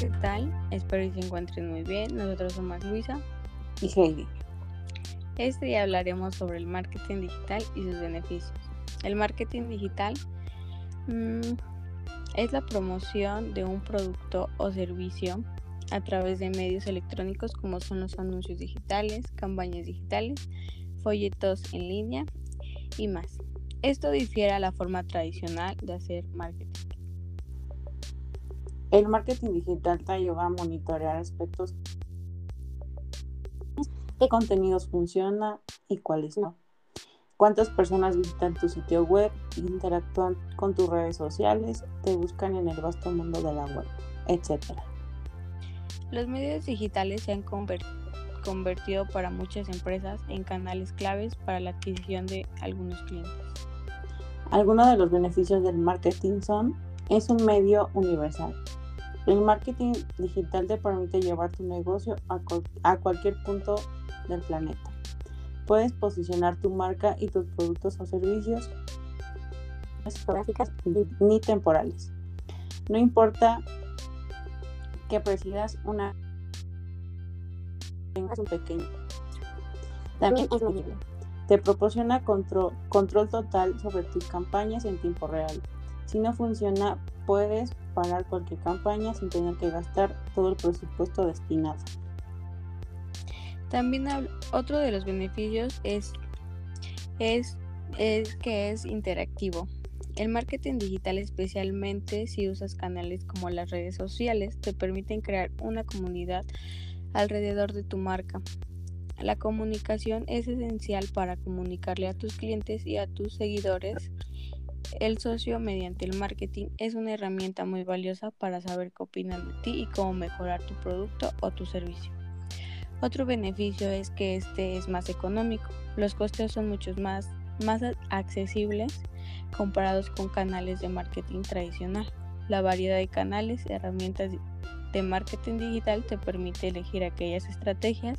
¿qué tal? Espero que se encuentren muy bien. Nosotros somos Luisa y Heidi. Este día hablaremos sobre el marketing digital y sus beneficios. El marketing digital mm, es la promoción de un producto o servicio a través de medios electrónicos como son los anuncios digitales, campañas digitales, folletos en línea y más. Esto difiere a la forma tradicional de hacer marketing. El marketing digital te ayuda a monitorear aspectos qué contenidos funcionan y cuáles no. Cuántas personas visitan tu sitio web, interactúan con tus redes sociales, te buscan en el vasto mundo de la web, etc. Los medios digitales se han convertido para muchas empresas en canales claves para la adquisición de algunos clientes. Algunos de los beneficios del marketing son, es un medio universal. El marketing digital te permite llevar tu negocio a, a cualquier punto del planeta. Puedes posicionar tu marca y tus productos o servicios geográficas ni temporales. No importa que presidas una tengas un pequeño. También es. Te proporciona control, control total sobre tus campañas en tiempo real. Si no funciona, puedes parar cualquier campaña sin tener que gastar todo el presupuesto destinado. También otro de los beneficios es, que es interactivo. El marketing digital, especialmente si usas canales como las redes sociales, te permiten crear una comunidad alrededor de tu marca. La comunicación es esencial para comunicarle a tus clientes y a tus seguidores. El socio mediante el marketing es una herramienta muy valiosa para saber qué opinan de ti y cómo mejorar tu producto o tu servicio. Otro beneficio es que este es más económico. Los costes son muchos más, más accesibles comparados con canales de marketing tradicional. La variedad de canales y herramientas de marketing digital te permite elegir aquellas estrategias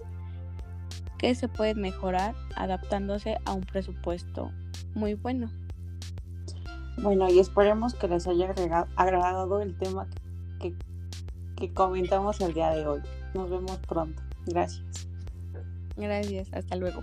que se pueden mejorar adaptándose a un presupuesto muy bueno. Bueno, y esperemos que les haya agradado el tema que, que comentamos el día de hoy. Nos vemos pronto. Gracias. Gracias, hasta luego.